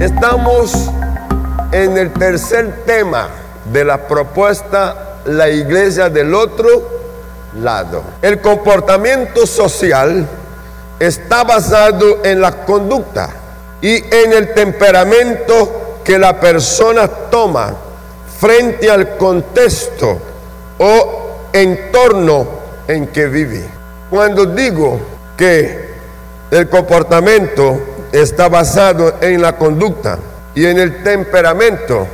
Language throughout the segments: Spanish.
Estamos en el tercer tema de la propuesta La iglesia del otro lado. El comportamiento social está basado en la conducta y en el temperamento que la persona toma frente al contexto o entorno en que vive. Cuando digo que el comportamiento está basado en la conducta y en el temperamento,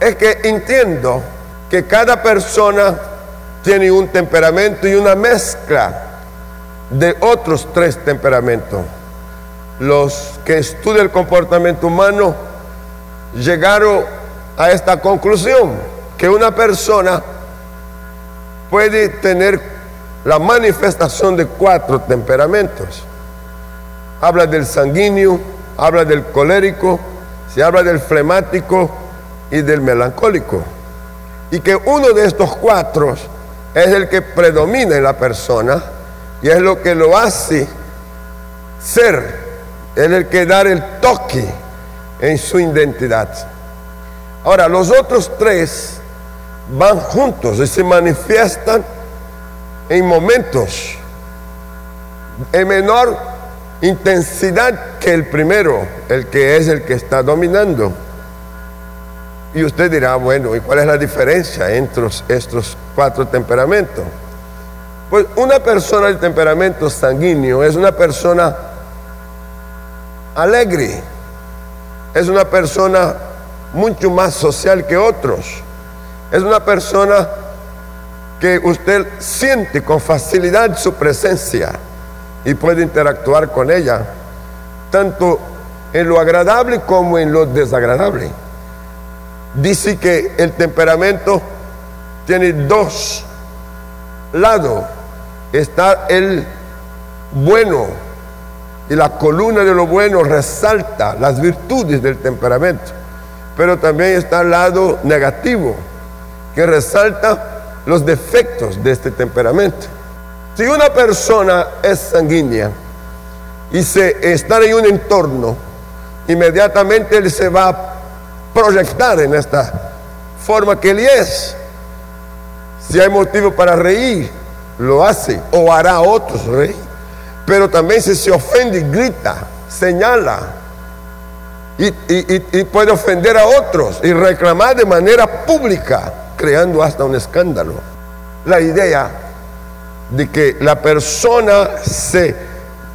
es que entiendo que cada persona tiene un temperamento y una mezcla de otros tres temperamentos. Los que estudian el comportamiento humano llegaron a esta conclusión, que una persona puede tener la manifestación de cuatro temperamentos. Habla del sanguíneo, habla del colérico, se habla del flemático y del melancólico. Y que uno de estos cuatro es el que predomina en la persona y es lo que lo hace ser, es el que da el toque en su identidad. Ahora, los otros tres van juntos y se manifiestan en momentos en menor intensidad que el primero, el que es el que está dominando. Y usted dirá, bueno, ¿y cuál es la diferencia entre estos cuatro temperamentos? Pues una persona de temperamento sanguíneo es una persona alegre, es una persona mucho más social que otros, es una persona que usted siente con facilidad su presencia y puede interactuar con ella, tanto en lo agradable como en lo desagradable. Dice que el temperamento tiene dos lados. Está el bueno y la columna de lo bueno resalta las virtudes del temperamento, pero también está el lado negativo que resalta los defectos de este temperamento. Si una persona es sanguínea y se está en un entorno, inmediatamente él se va a proyectar en esta forma que él es. Si hay motivo para reír, lo hace o hará a otros reír. Pero también si se ofende, grita, señala y, y puede ofender a otros y reclamar de manera pública, creando hasta un escándalo. La idea de que la persona se,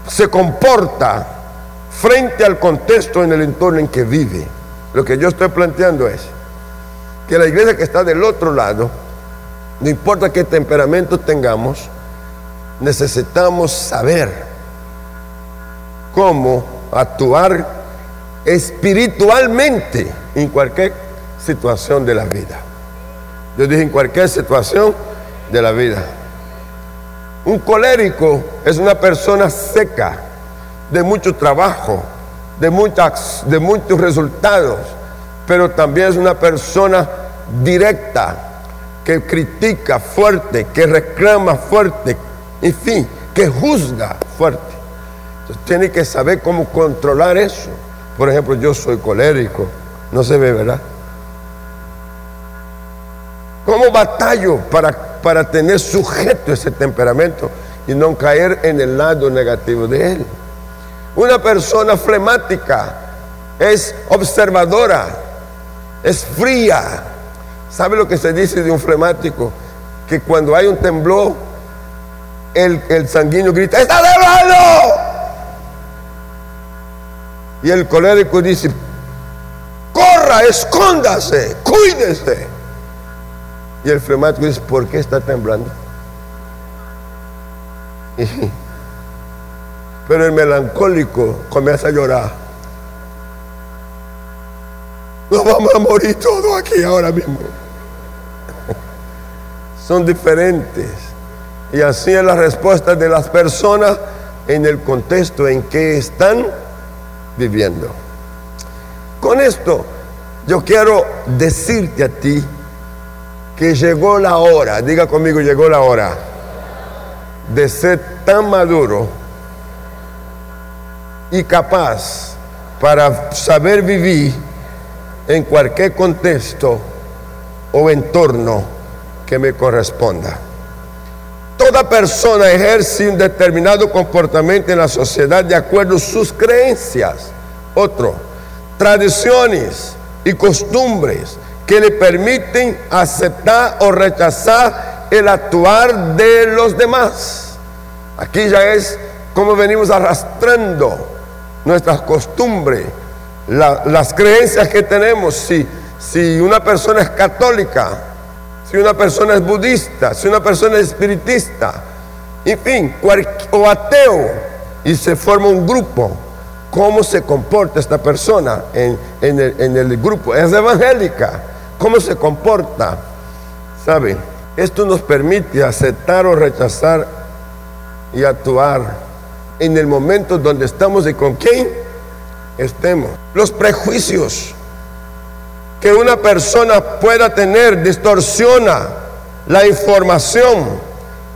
se comporta frente al contexto en el entorno en que vive. Lo que yo estoy planteando es que la iglesia que está del otro lado, no importa qué temperamento tengamos, necesitamos saber cómo actuar espiritualmente en cualquier situación de la vida. Yo dije en cualquier situación de la vida. Un colérico es una persona seca, de mucho trabajo, de, muchas, de muchos resultados, pero también es una persona directa, que critica fuerte, que reclama fuerte, en fin, que juzga fuerte. Entonces tiene que saber cómo controlar eso. Por ejemplo, yo soy colérico, no se ve, ¿verdad? ¿Cómo batallo para, para tener sujeto ese temperamento y no caer en el lado negativo de él? Una persona flemática es observadora, es fría. ¿Sabe lo que se dice de un flemático? Que cuando hay un temblor, el, el sanguíneo grita, ¡está temblando! Y el colérico dice, corra, escóndase, cuídese. Y el flemático dice, ¿por qué está temblando? Pero el melancólico comienza a llorar. Nos vamos a morir todos aquí ahora mismo. Son diferentes. Y así es la respuesta de las personas en el contexto en que están viviendo. Con esto, yo quiero decirte a ti que llegó la hora, diga conmigo, llegó la hora de ser tan maduro y capaz para saber vivir en cualquier contexto o entorno que me corresponda. Toda persona ejerce un determinado comportamiento en la sociedad de acuerdo a sus creencias. Otro, tradiciones y costumbres que le permiten aceptar o rechazar el actuar de los demás. Aquí ya es como venimos arrastrando nuestras costumbres, las creencias que tenemos. Si, si una persona es católica, si una persona es budista, si una persona es espiritista, en fin, o ateo, y se forma un grupo, ¿cómo se comporta esta persona en, en el grupo? Es evangélica, ¿cómo se comporta? ¿Saben? Esto nos permite aceptar o rechazar y actuar en el momento donde estamos y con quién estemos. Los prejuicios que una persona pueda tener distorsiona la información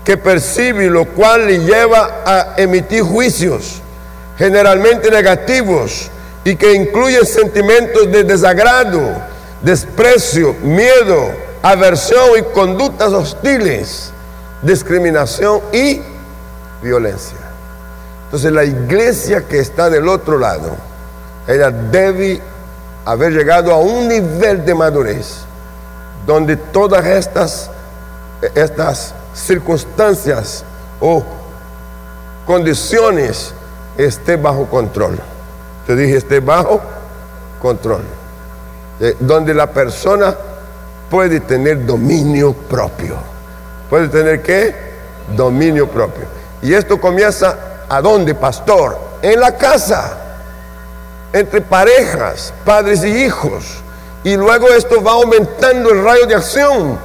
que percibe, lo cual le lleva a emitir juicios generalmente negativos y que incluyen sentimientos de desagrado, desprecio, miedo, aversión y conductas hostiles, discriminación y violencia. Entonces la iglesia que está del otro lado, ella debe haber llegado a un nivel de madurez donde todas estas, estas circunstancias o condiciones estén bajo control. Yo dije, esté bajo control. Eh, donde la persona puede tener dominio propio. ¿Puede tener qué? Dominio propio. Y esto comienza ¿A dónde, pastor? En la casa, entre parejas, padres y hijos. Y luego esto va aumentando el rayo de acción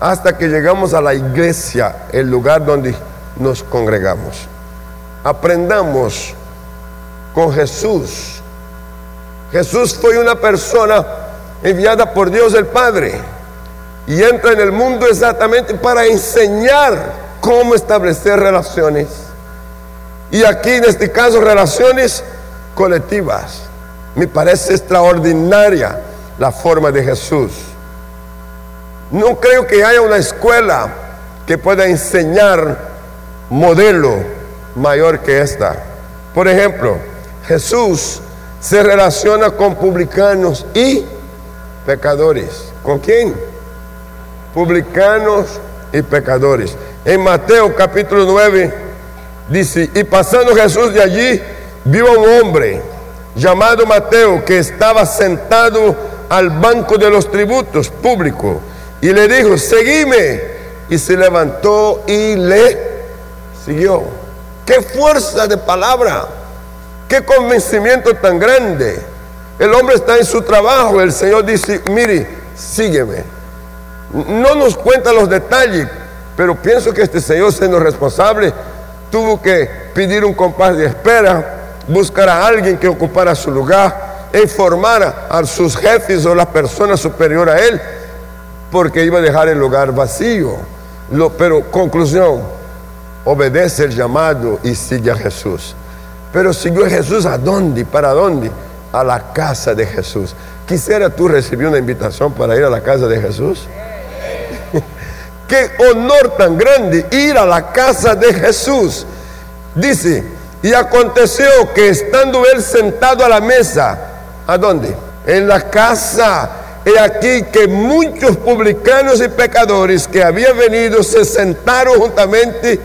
hasta que llegamos a la iglesia, el lugar donde nos congregamos. Aprendamos con Jesús. Jesús fue una persona enviada por Dios el Padre y entra en el mundo exactamente para enseñar cómo establecer relaciones y aquí en este caso relaciones colectivas. Me parece extraordinaria la forma de Jesús. No creo que haya una escuela que pueda enseñar modelo mayor que esta. Por ejemplo, Jesús se relaciona con publicanos y pecadores. ¿Con quién? Publicanos y pecadores. En Mateo capítulo 9, Dice, y pasando Jesús de allí, vio a un hombre llamado Mateo que estaba sentado al banco de los tributos públicos y le dijo, seguime. Y se levantó y le siguió. Qué fuerza de palabra, qué convencimiento tan grande. El hombre está en su trabajo, el Señor dice, mire, sígueme. No nos cuenta los detalles, pero pienso que este Señor siendo responsable tuvo que pedir un compás de espera, buscar a alguien que ocupara su lugar, informar a sus jefes o la persona superior a él, porque iba a dejar el lugar vacío. pero conclusión, obedece el llamado y sigue a Jesús. Pero siguió a Jesús a dónde? ¿Para dónde? A la casa de Jesús. Quisiera tú recibir una invitación para ir a la casa de Jesús. Qué honor tan grande ir a la casa de Jesús. Dice, y aconteció que estando él sentado a la mesa, ¿a dónde? En la casa. He aquí que muchos publicanos y pecadores que habían venido se sentaron juntamente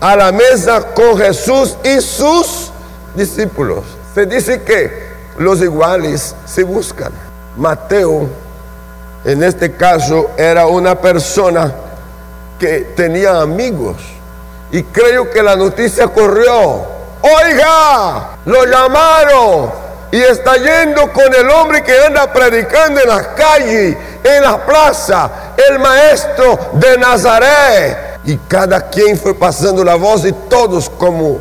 a la mesa con Jesús y sus discípulos. Se dice que los iguales se buscan. Mateo, en este caso, era una persona que tenía amigos. Y creo que la noticia corrió. Oiga, lo llamaron y está yendo con el hombre que anda predicando en las calles, en la plaza, el maestro de Nazaret. Y cada quien fue pasando la voz y todos como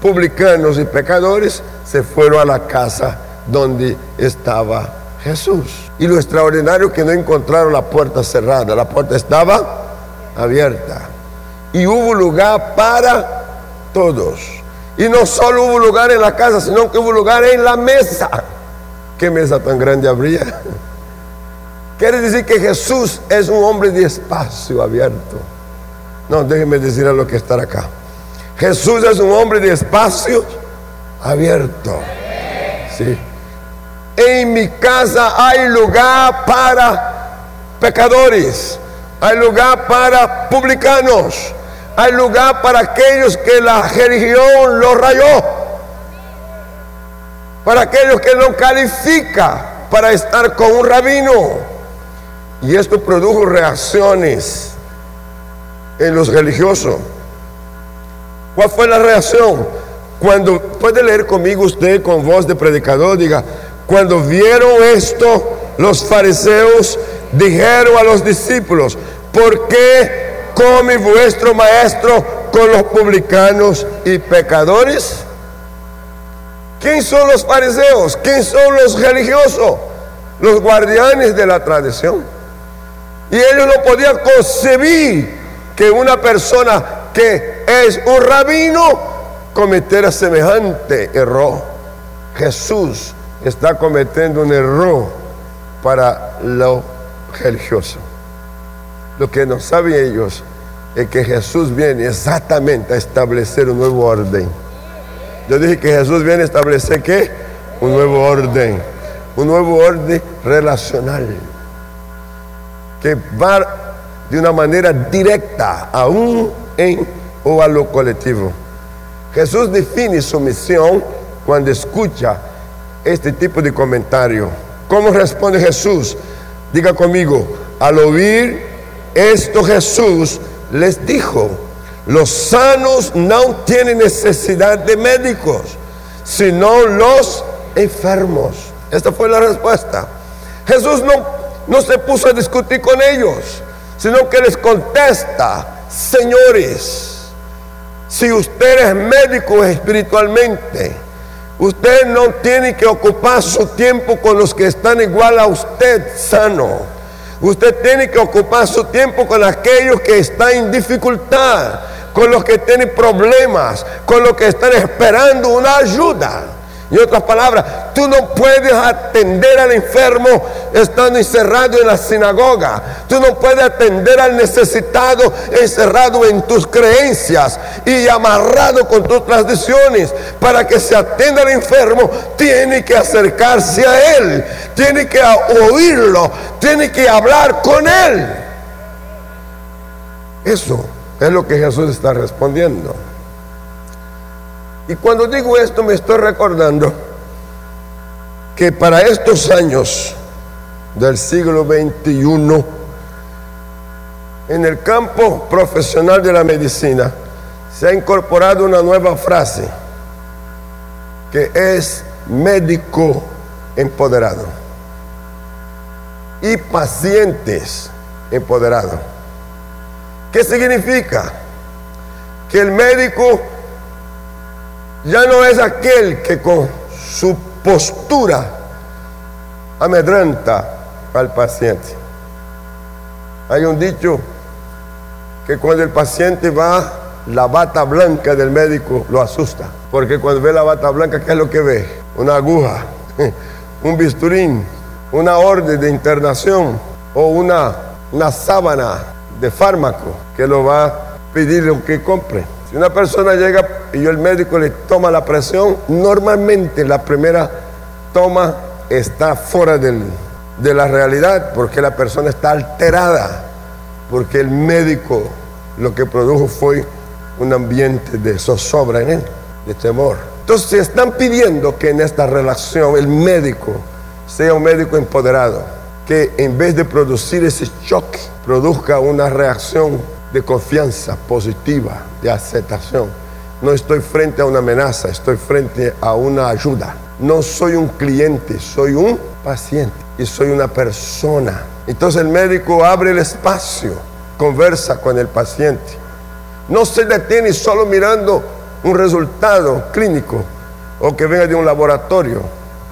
publicanos y pecadores se fueron a la casa donde estaba Jesús. Y lo extraordinario que no encontraron la puerta cerrada, la puerta estaba abierta. Y hubo lugar para todos. Y no solo hubo lugar en la casa, sino que hubo lugar en la mesa. ¿Qué mesa tan grande habría? Quiere decir que Jesús es un hombre de espacio abierto. No, déjenme decir a lo que está acá. Jesús es un hombre de espacio abierto. Sí. En mi casa hay lugar para pecadores, hay lugar para publicanos, hay lugar para aquellos que la religión los rayó, para aquellos que no califica para estar con un rabino. Y esto produjo reacciones en los religiosos. ¿Cuál fue la reacción? Cuando puede leer conmigo usted con voz de predicador, diga, cuando vieron esto, los fariseos dijeron a los discípulos, ¿por qué come vuestro maestro con los publicanos y pecadores? ¿Quién son los fariseos? ¿Quién son los religiosos? Los guardianes de la tradición. Y ellos no podían concebir que una persona que es un rabino cometiera semejante error. Jesús está cometiendo un error para lo religioso. Lo que no saben ellos es que Jesús viene exactamente a establecer un nuevo orden. Yo dije que Jesús viene a establecer qué? Un nuevo orden. Un nuevo orden relacional que va de una manera directa aún en o a lo colectivo. Jesús define su misión cuando escucha este tipo de comentario. ¿Cómo responde Jesús? Diga conmigo, al oír esto Jesús les dijo, los sanos no tienen necesidad de médicos, sino los enfermos. Esta fue la respuesta. Jesús no no se puso a discutir con ellos, sino que les contesta, señores, si usted es médico espiritualmente, usted no tiene que ocupar su tiempo con los que están igual a usted sano. Usted tiene que ocupar su tiempo con aquellos que están en dificultad, con los que tienen problemas, con los que están esperando una ayuda. En otras palabras, tú no puedes atender al enfermo estando encerrado en la sinagoga. Tú no puedes atender al necesitado encerrado en tus creencias y amarrado con tus tradiciones. Para que se atienda al enfermo, tiene que acercarse a él, tiene que oírlo, tiene que hablar con él. Eso es lo que Jesús está respondiendo. Y cuando digo esto me estoy recordando que para estos años del siglo XXI, en el campo profesional de la medicina, se ha incorporado una nueva frase que es médico empoderado y pacientes empoderados. ¿Qué significa? Que el médico ya no es aquel que con su postura amedrenta al paciente. Hay un dicho que cuando el paciente va, la bata blanca del médico lo asusta. Porque cuando ve la bata blanca, ¿qué es lo que ve? Una aguja, un bisturín, una orden de internación o una, una sábana de fármaco que lo va a pedir que compre. Si una persona llega y el médico le toma la presión, normalmente la primera toma está fuera de la realidad porque la persona está alterada, porque el médico lo que produjo fue un ambiente de zozobra en él, de temor. Entonces están pidiendo que en esta relación el médico sea un médico empoderado, que en vez de producir ese choque, produzca una reacción de confianza positiva, de aceptación. No estoy frente a una amenaza, estoy frente a una ayuda. No soy un cliente, soy un paciente y soy una persona. Entonces el médico abre el espacio, conversa con el paciente. No se detiene solo mirando un resultado clínico o que venga de un laboratorio.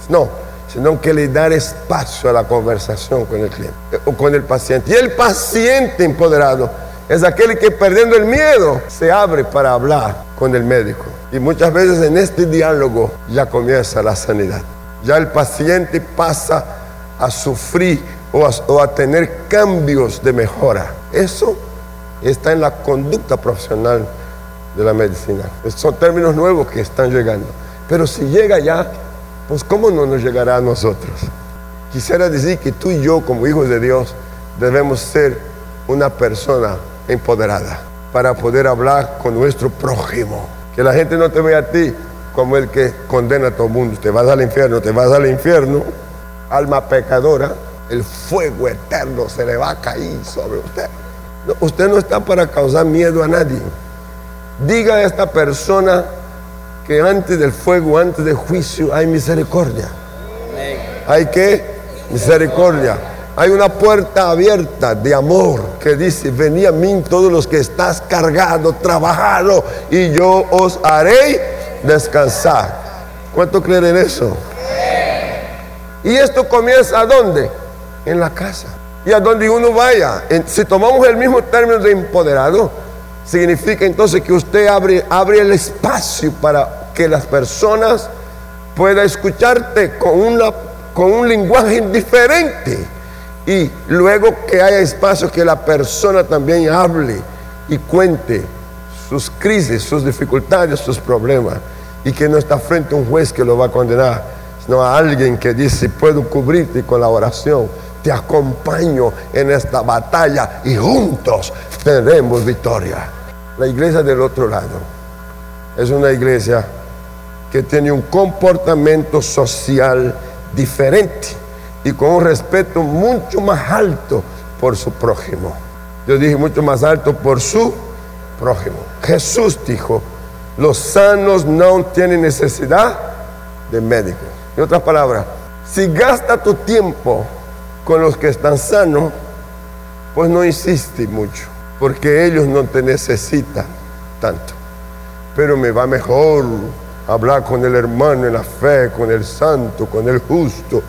No, sino que le da espacio a la conversación con el cliente o con el paciente. Y el paciente empoderado es aquel que perdiendo el miedo se abre para hablar con el médico. Y muchas veces en este diálogo ya comienza la sanidad. Ya el paciente pasa a sufrir o a, tener cambios de mejora. Eso está en la conducta profesional de la medicina. Son términos nuevos que están llegando. Pero si llega ya, pues ¿cómo no nos llegará a nosotros? Quisiera decir que tú y yo, como hijos de Dios, debemos ser una persona empoderada para poder hablar con nuestro prójimo. Que la gente no te vea a ti como el que condena a todo el mundo. Te vas al infierno, te vas al infierno. Alma pecadora, el fuego eterno se le va a caer sobre usted. usted no está para causar miedo a nadie. Diga a esta persona que antes del fuego, antes del juicio, hay misericordia. Hay que misericordia. Hay una puerta abierta de amor que dice, vení a mí todos los que estás cargado, trabajado, y yo os haré descansar. ¿Cuánto creen en eso? Y esto comienza a dónde? En la casa. Y a donde uno vaya. Si tomamos el mismo término de empoderado, significa entonces que usted abre, abre el espacio para que las personas puedan escucharte con, una, con un lenguaje diferente. Y luego que haya espacio que la persona también hable y cuente sus crisis, sus dificultades, sus problemas. Y que no está frente a un juez que lo va a condenar, sino a alguien que dice, puedo cubrirte con la oración, te acompaño en esta batalla y juntos tendremos victoria. La iglesia del otro lado es una iglesia que tiene un comportamiento social diferente y con un respeto mucho más alto por su prójimo. Yo dije mucho más alto por su prójimo. Jesús dijo, los sanos no tienen necesidad de médico. En otras palabras, si gasta tu tiempo con los que están sanos, pues no insiste mucho, porque ellos no te necesitan tanto. Pero me va mejor hablar con el hermano en la fe, con el santo, con el justo.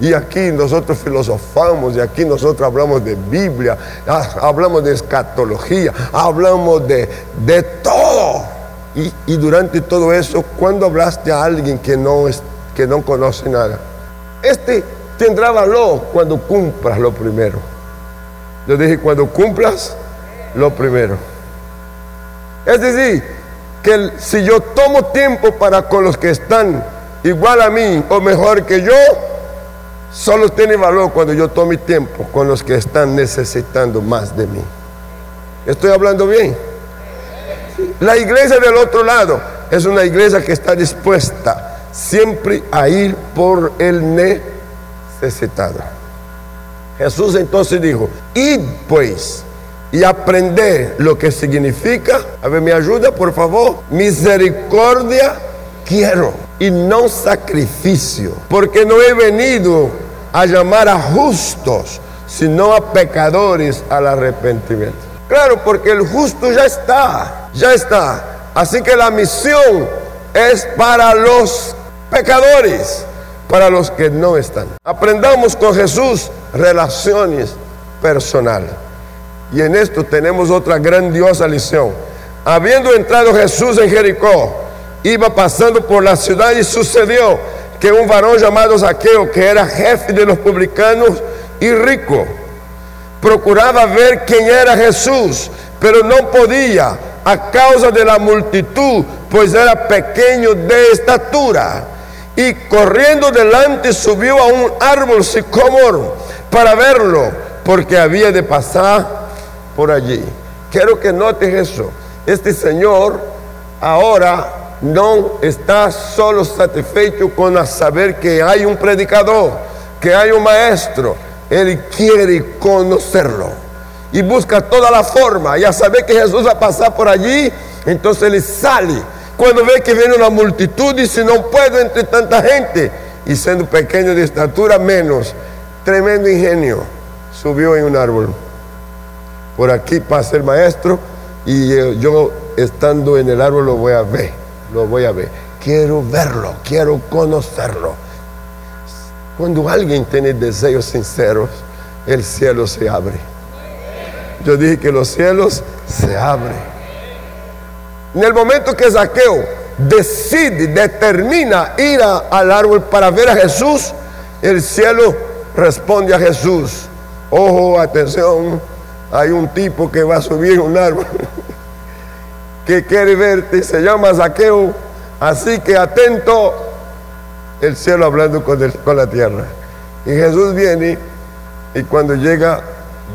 Y aquí nosotros filosofamos, y aquí nosotros hablamos de Biblia, ah, hablamos de escatología, hablamos de, de todo. Y, y, durante todo eso, cuando hablaste a alguien que no, es, que no conoce nada, este tendrá valor cuando cumplas lo primero. Yo dije, cuando cumplas lo primero. Es decir, que si yo tomo tiempo para con los que están igual a mí o mejor que yo, solo tiene valor cuando yo tome tiempo con los que están necesitando más de mí. ¿Estoy hablando bien? La iglesia del otro lado es una iglesia que está dispuesta siempre a ir por el necesitado. Jesús entonces dijo, id pues y aprender lo que significa. A ver, me ayuda, por favor. Misericordia quiero y no sacrificio, porque no he venido a llamar a justos, sino a pecadores al arrepentimiento. Claro, porque el justo ya está, ya está. Así que la misión es para los pecadores, para los que no están. Aprendamos con Jesús relaciones personales. Y en esto tenemos otra grandiosa lección. Habiendo entrado Jesús en Jericó, iba pasando por la ciudad y sucedió que un varón llamado Saqueo, que era jefe de los publicanos y rico, procuraba ver quién era Jesús, pero no podía a causa de la multitud, pues era pequeño de estatura. Y corriendo delante subió a un árbol sicómoro para verlo, porque había de pasar por allí. Quiero que notes eso. Este Señor ahora no está solo satisfecho con saber que hay un predicador, que hay un maestro. Él quiere conocerlo y busca toda la forma. Ya sabe que Jesús va a pasar por allí, entonces él sale. Cuando ve que viene una multitud, dice, no puedo entre tanta gente. Y siendo pequeño de estatura, menos. Tremendo ingenio. Subió en un árbol por aquí pasa el maestro y yo estando en el árbol lo voy a ver, lo voy a ver. Quiero verlo, quiero conocerlo. Cuando alguien tiene deseos sinceros, el cielo se abre. Yo dije que los cielos se abren. En el momento que Saqueo decide, determina ir al árbol para ver a Jesús, el cielo responde a Jesús. Ojo, atención, hay un tipo que va a subir un árbol que quiere verte, se llama Saqueo, así que atento, el cielo hablando con, con la tierra. Y Jesús viene y cuando llega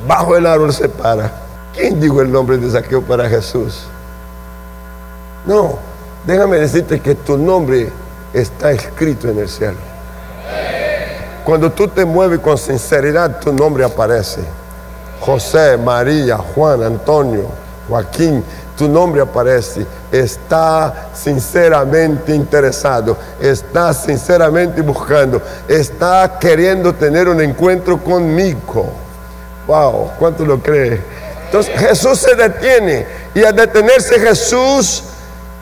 bajo el árbol se para. ¿Quién dijo el nombre de Saqueo para Jesús? No, déjame decirte que tu nombre está escrito en el cielo. Cuando tú te mueves con sinceridad, tu nombre aparece. José, María, Juan, Antonio, Joaquín, tu nombre aparece. Está sinceramente interesado, está sinceramente buscando, está queriendo tener un encuentro conmigo. Wow, ¿cuánto lo cree? Entonces Jesús se detiene y al detenerse Jesús,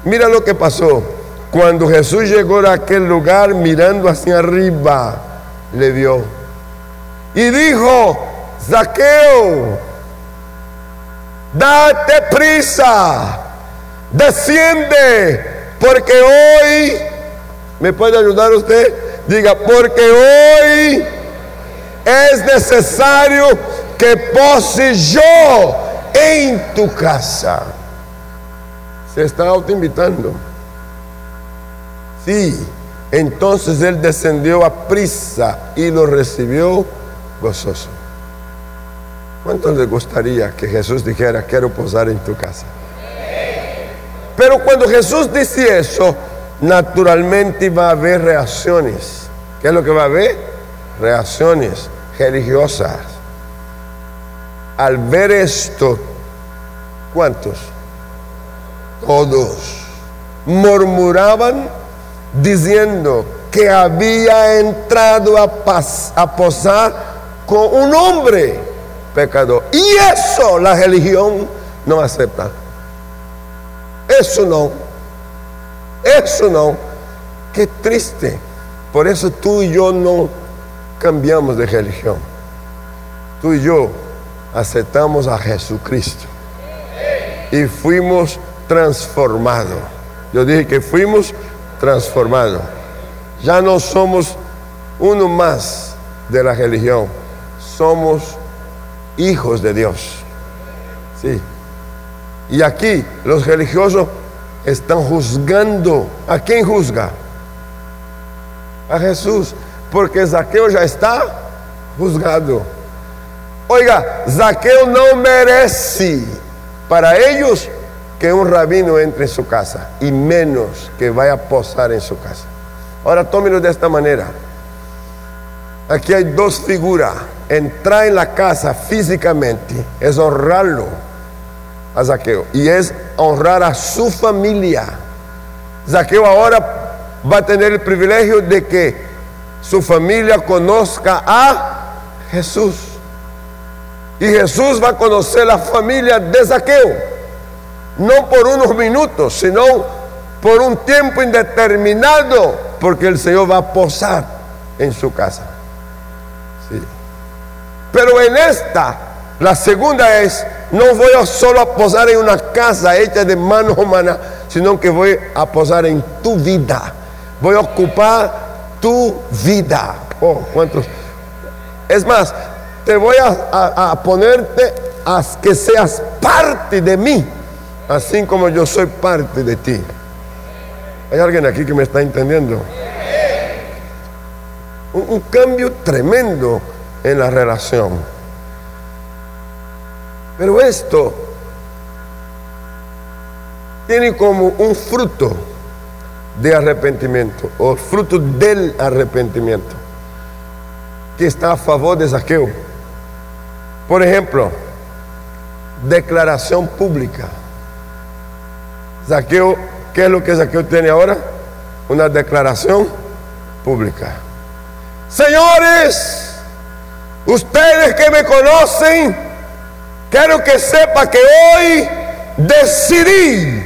mira lo que pasó. Cuando Jesús llegó a aquel lugar mirando hacia arriba, le vio y dijo, Zaqueo, date prisa, desciende, porque hoy, ¿me puede ayudar usted? Diga, porque hoy es necesario que pose yo en tu casa. Se está autoinvitando. Sí, entonces él descendió a prisa y lo recibió gozoso. ¿Cuánto le gustaría que Jesús dijera, quiero posar en tu casa? Pero cuando Jesús dice eso, naturalmente va a haber reacciones. ¿Qué es lo que va a haber? Reacciones religiosas. Al ver esto, ¿cuántos? Todos murmuraban diciendo que había entrado a, a posar con un hombre pecador. Y eso la religión no acepta. Eso no. Eso no. Qué triste. Por eso tú y yo no cambiamos de religión. Tú y yo aceptamos a Jesucristo. Y fuimos transformados. Yo dije que fuimos transformados. Ya no somos uno más de la religión. Somos hijos de Dios. Sí. Y aquí los religiosos están juzgando. ¿A quién juzga? A Jesús. Porque Zaqueo ya está juzgado. Oiga, Zaqueo no merece para ellos que un rabino entre en su casa y menos que vaya a posar en su casa. Ahora tómelo de esta manera. Aquí hay dos figuras. Entrar en la casa físicamente es honrarlo a Zaqueo y es honrar a su familia. Zaqueo ahora va a tener el privilegio de que su familia conozca a Jesús. Y Jesús va a conocer la familia de Zaqueo. No por unos minutos, sino por un tiempo indeterminado, porque el Señor va a posar en su casa. Pero en esta, la segunda es, no voy solo a posar en una casa hecha de manos humanas, sino que voy a posar en tu vida. Voy a ocupar tu vida. Oh, ¿cuántos? Es más, te voy a, a ponerte a que seas parte de mí, así como yo soy parte de ti. ¿Hay alguien aquí que me está entendiendo? Un cambio tremendo en la relación. Pero esto tiene como un fruto de arrepentimiento o fruto del arrepentimiento que está a favor de saqueo. Por ejemplo, declaración pública. Saqueo, ¿qué es lo que Saqueo tiene ahora? Una declaración pública. Señores, ustedes que me conocen, quiero que sepa que hoy decidí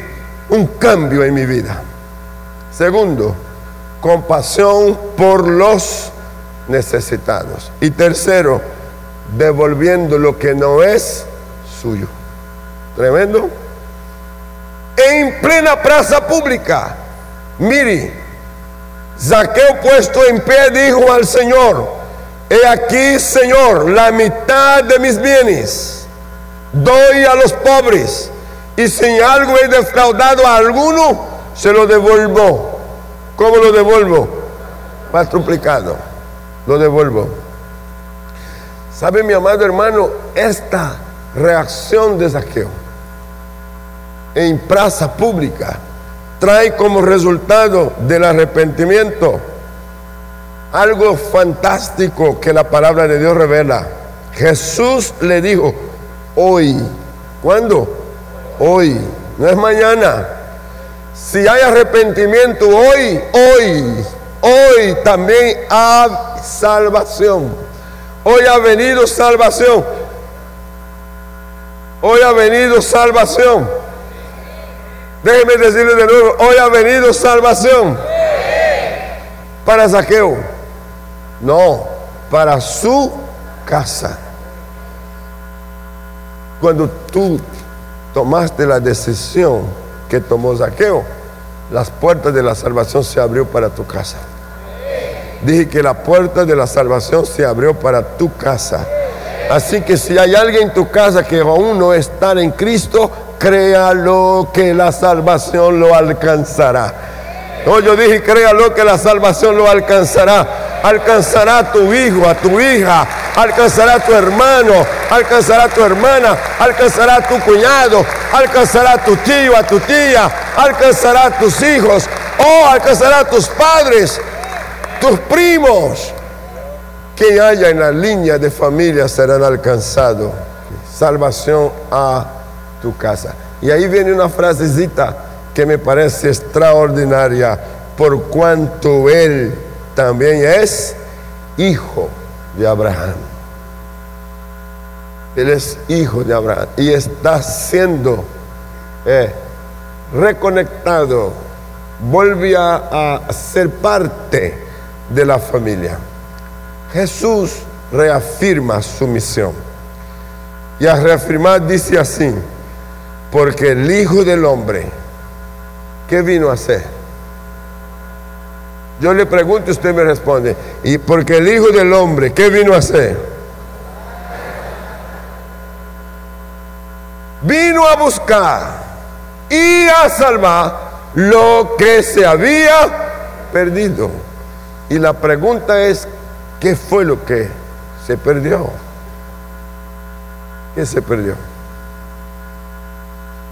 un cambio en mi vida. Segundo, compasión por los necesitados. Y tercero, devolviendo lo que no es suyo. Tremendo. En plena plaza pública, Mire, Zaqueo puesto en pie dijo al Señor, he aquí, Señor, la mitad de mis bienes doy a los pobres, y si algo he defraudado a alguno, se lo devuelvo. ¿Cómo lo devuelvo? Cuatruplicado. Lo devuelvo. ¿Sabe mi amado hermano? Esta reacción de Zaqueo en plaza pública trae como resultado del arrepentimiento algo fantástico que la palabra de Dios revela. Jesús le dijo, hoy, ¿cuándo? Hoy, no es mañana. Si hay arrepentimiento hoy, hoy, hoy también hay salvación. Hoy ha venido salvación. Hoy ha venido salvación. Déjeme decirle de nuevo, hoy ha venido salvación. Para saqueo. No, para su casa. Cuando tú tomaste la decisión que tomó Saqueo, las puertas de la salvación se abrió para tu casa. Dije que la puerta de la salvación se abrió para tu casa. Así que si hay alguien en tu casa que aún no está en Cristo, créalo que la salvación lo alcanzará. No, yo dije, créalo que la salvación lo alcanzará. Alcanzará a tu hijo, a tu hija, alcanzará a tu hermano, alcanzará a tu hermana, alcanzará a tu cuñado, alcanzará a tu tío, a tu tía, alcanzará a tus hijos, o alcanzará a tus padres, tus primos. Que haya en la línea de familia serán alcanzados. Salvación a tu casa. Y ahí viene una frasecita que me parece extraordinaria, por cuanto Él también es hijo de Abraham. Él es hijo de Abraham y está siendo eh, reconectado, vuelve a ser parte de la familia. Jesús reafirma su misión. Y a reafirmar dice así, porque el Hijo del Hombre, ¿qué vino a hacer? Yo le pregunto y usted me responde, y porque el Hijo del Hombre, ¿qué vino a hacer? Vino a buscar y a salvar lo que se había perdido. Y la pregunta es, ¿qué fue lo que se perdió? ¿Qué se perdió?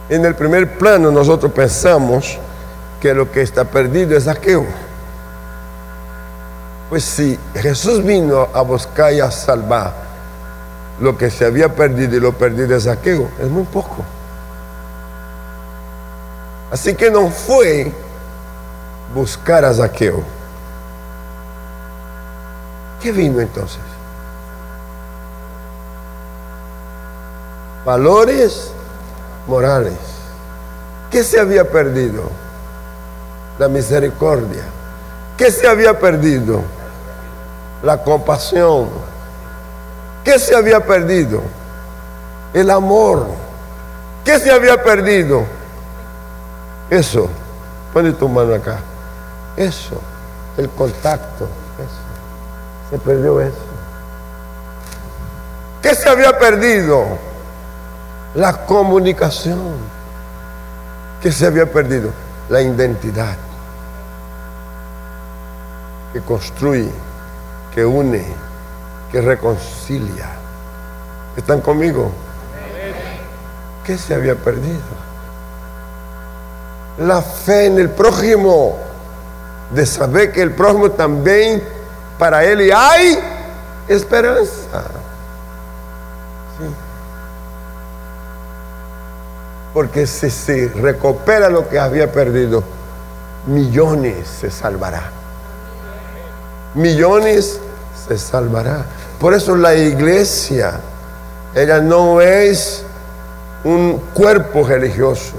En el primer plano nosotros pensamos que lo que está perdido es saqueo. Pues si Jesús vino a buscar y a salvar lo que se había perdido y lo perdido de saqueo, es muy poco. Así que no fue buscar a saqueo. ¿Qué vino entonces? Valores morales. ¿Qué se había perdido? La misericordia. ¿Qué se había perdido? La compasión. ¿Qué se había perdido? El amor. ¿Qué se había perdido? Eso. Pone tu mano acá. Eso. El contacto. Eso. Se perdió eso. ¿Qué se había perdido? La comunicación. ¿Qué se había perdido? La identidad. Que construye, que une, que reconcilia. ¿Están conmigo? ¿Qué se había perdido? La fe en el prójimo, de saber que el prójimo también para él y hay esperanza. Porque si se recupera lo que había perdido, millones se salvará. Millones se salvará. Por eso la iglesia, ella no es un cuerpo religioso,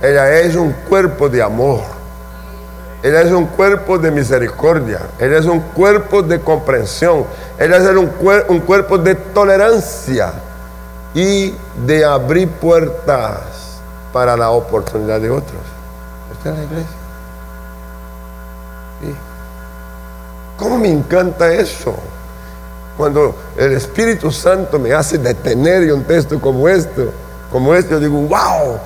ella es un cuerpo de amor, ella es un cuerpo de misericordia, ella es un cuerpo de comprensión, ella es un, un cuerpo de tolerancia y de abrir puertas para la oportunidad de otros. Esta es la iglesia. ¿Cómo me encanta eso? Cuando el Espíritu Santo me hace detener y un texto como esto, como este, yo digo, wow,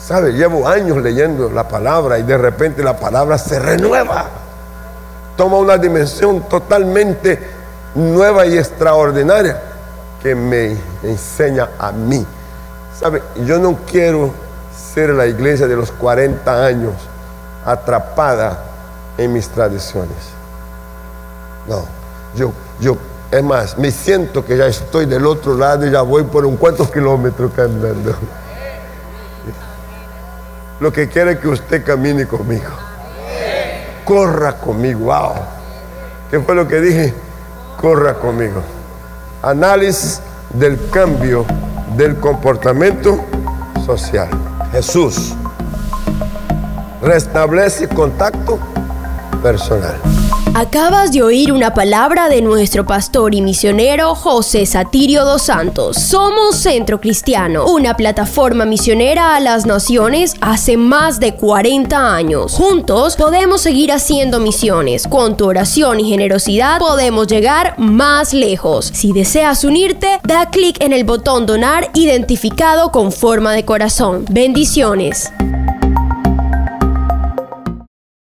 ¿sabe? Llevo años leyendo la palabra y de repente la palabra se renueva. Toma una dimensión totalmente nueva y extraordinaria que me enseña a mí. ¿Sabe? Yo no quiero ser la iglesia de los 40 años atrapada en mis tradiciones. No, yo, yo, es más, me siento que ya estoy del otro lado y ya voy por un cuantos kilómetros caminando. Lo que quiere que usted camine conmigo. Corra conmigo, wow. ¿Qué fue lo que dije? Corra conmigo. Análisis del cambio del comportamiento social. Jesús restablece contacto personal. Acabas de oír una palabra de nuestro pastor y misionero José Satirio dos Santos. Somos Centro Cristiano, una plataforma misionera a las naciones hace más de 40 años. Juntos podemos seguir haciendo misiones. Con tu oración y generosidad podemos llegar más lejos. Si deseas unirte, da clic en el botón donar identificado con forma de corazón. Bendiciones.